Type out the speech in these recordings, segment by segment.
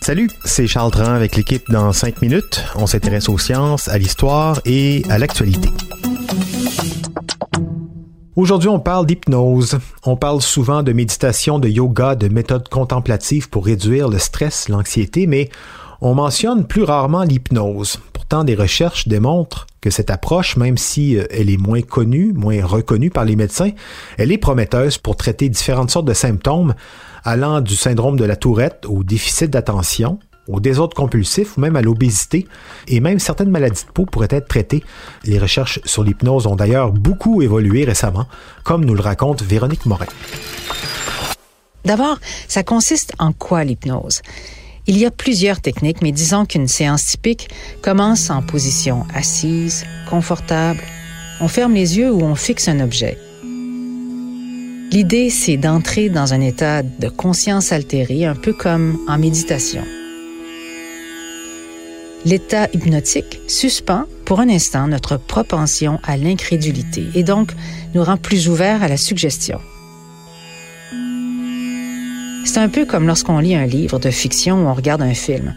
Salut, c'est Charles Tran avec l'équipe dans 5 minutes. On s'intéresse aux sciences, à l'histoire et à l'actualité. Aujourd'hui, on parle d'hypnose. On parle souvent de méditation, de yoga, de méthodes contemplatives pour réduire le stress, l'anxiété, mais on mentionne plus rarement l'hypnose. Pourtant, des recherches démontrent que cette approche, même si euh, elle est moins connue, moins reconnue par les médecins, elle est prometteuse pour traiter différentes sortes de symptômes allant du syndrome de la tourette au déficit d'attention, au désordre compulsif ou même à l'obésité, et même certaines maladies de peau pourraient être traitées. Les recherches sur l'hypnose ont d'ailleurs beaucoup évolué récemment, comme nous le raconte Véronique Morin. D'abord, ça consiste en quoi l'hypnose? Il y a plusieurs techniques, mais disons qu'une séance typique commence en position assise, confortable. On ferme les yeux ou on fixe un objet. L'idée, c'est d'entrer dans un état de conscience altérée, un peu comme en méditation. L'état hypnotique suspend pour un instant notre propension à l'incrédulité et donc nous rend plus ouverts à la suggestion. C'est un peu comme lorsqu'on lit un livre de fiction ou on regarde un film.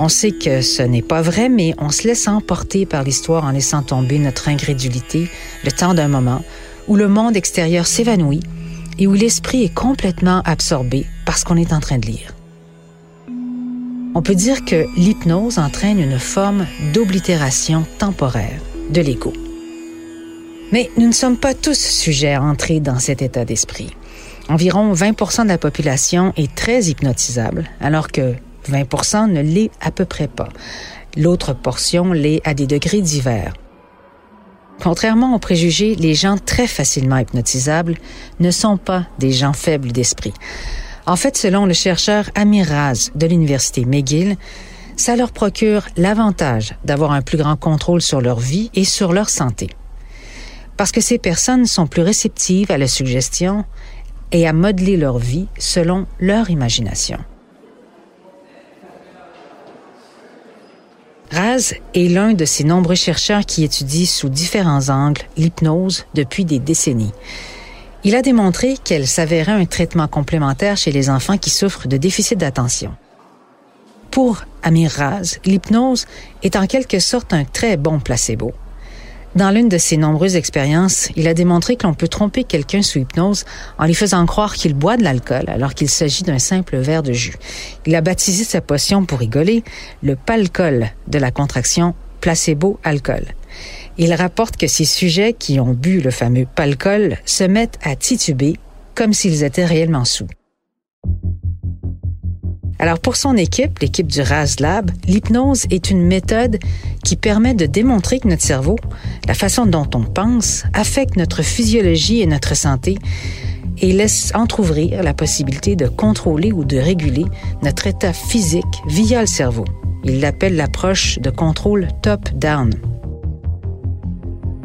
On sait que ce n'est pas vrai, mais on se laisse emporter par l'histoire en laissant tomber notre incrédulité le temps d'un moment où le monde extérieur s'évanouit et où l'esprit est complètement absorbé par ce qu'on est en train de lire. On peut dire que l'hypnose entraîne une forme d'oblitération temporaire de l'ego. Mais nous ne sommes pas tous sujets à entrer dans cet état d'esprit. Environ 20% de la population est très hypnotisable, alors que 20 ne l'est à peu près pas. L'autre portion l'est à des degrés divers. Contrairement aux préjugés, les gens très facilement hypnotisables ne sont pas des gens faibles d'esprit. En fait, selon le chercheur Amir Raz de l'Université McGill, ça leur procure l'avantage d'avoir un plus grand contrôle sur leur vie et sur leur santé. Parce que ces personnes sont plus réceptives à la suggestion et à modeler leur vie selon leur imagination. Raz est l'un de ces nombreux chercheurs qui étudient sous différents angles l'hypnose depuis des décennies. Il a démontré qu'elle s'avérait un traitement complémentaire chez les enfants qui souffrent de déficit d'attention. Pour Amir Raz, l'hypnose est en quelque sorte un très bon placebo. Dans l'une de ses nombreuses expériences, il a démontré que l'on peut tromper quelqu'un sous hypnose en lui faisant croire qu'il boit de l'alcool alors qu'il s'agit d'un simple verre de jus. Il a baptisé sa potion pour rigoler le palcol de la contraction placebo-alcool. Il rapporte que ces sujets qui ont bu le fameux palcol se mettent à tituber comme s'ils étaient réellement sous. Alors pour son équipe, l'équipe du RAS Lab, l'hypnose est une méthode qui permet de démontrer que notre cerveau, la façon dont on pense, affecte notre physiologie et notre santé et laisse entr'ouvrir la possibilité de contrôler ou de réguler notre état physique via le cerveau. Il l'appelle l'approche de contrôle top-down.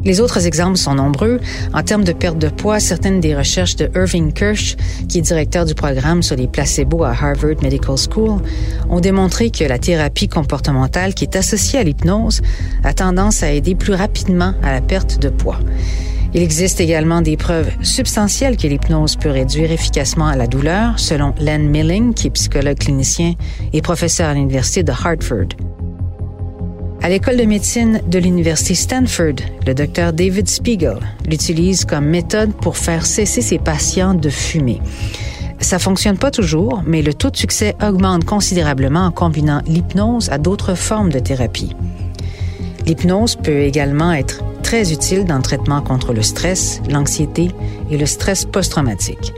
Les autres exemples sont nombreux. En termes de perte de poids, certaines des recherches de Irving Kirsch, qui est directeur du programme sur les placebos à Harvard Medical School, ont démontré que la thérapie comportementale qui est associée à l'hypnose a tendance à aider plus rapidement à la perte de poids. Il existe également des preuves substantielles que l'hypnose peut réduire efficacement à la douleur, selon Len Milling, qui est psychologue clinicien et professeur à l'Université de Hartford. À l'école de médecine de l'université Stanford, le docteur David Spiegel l'utilise comme méthode pour faire cesser ses patients de fumer. Ça fonctionne pas toujours, mais le taux de succès augmente considérablement en combinant l'hypnose à d'autres formes de thérapie. L'hypnose peut également être très utile dans le traitement contre le stress, l'anxiété et le stress post-traumatique.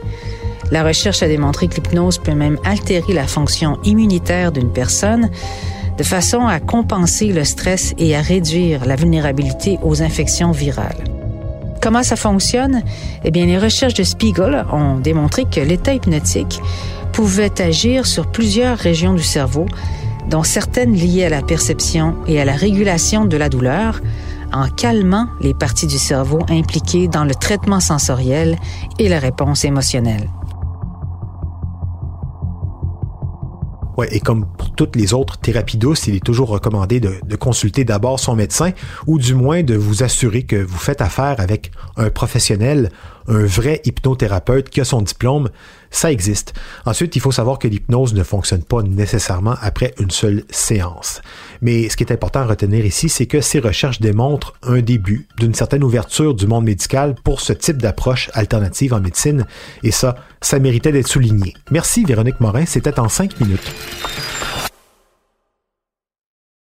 La recherche a démontré que l'hypnose peut même altérer la fonction immunitaire d'une personne, de façon à compenser le stress et à réduire la vulnérabilité aux infections virales. Comment ça fonctionne? Eh bien, les recherches de Spiegel ont démontré que l'état hypnotique pouvait agir sur plusieurs régions du cerveau, dont certaines liées à la perception et à la régulation de la douleur, en calmant les parties du cerveau impliquées dans le traitement sensoriel et la réponse émotionnelle. Ouais, et comme toutes les autres thérapies douces, il est toujours recommandé de, de consulter d'abord son médecin ou du moins de vous assurer que vous faites affaire avec un professionnel, un vrai hypnothérapeute qui a son diplôme, ça existe. Ensuite, il faut savoir que l'hypnose ne fonctionne pas nécessairement après une seule séance. Mais ce qui est important à retenir ici, c'est que ces recherches démontrent un début d'une certaine ouverture du monde médical pour ce type d'approche alternative en médecine, et ça, ça méritait d'être souligné. Merci Véronique Morin, c'était en cinq minutes.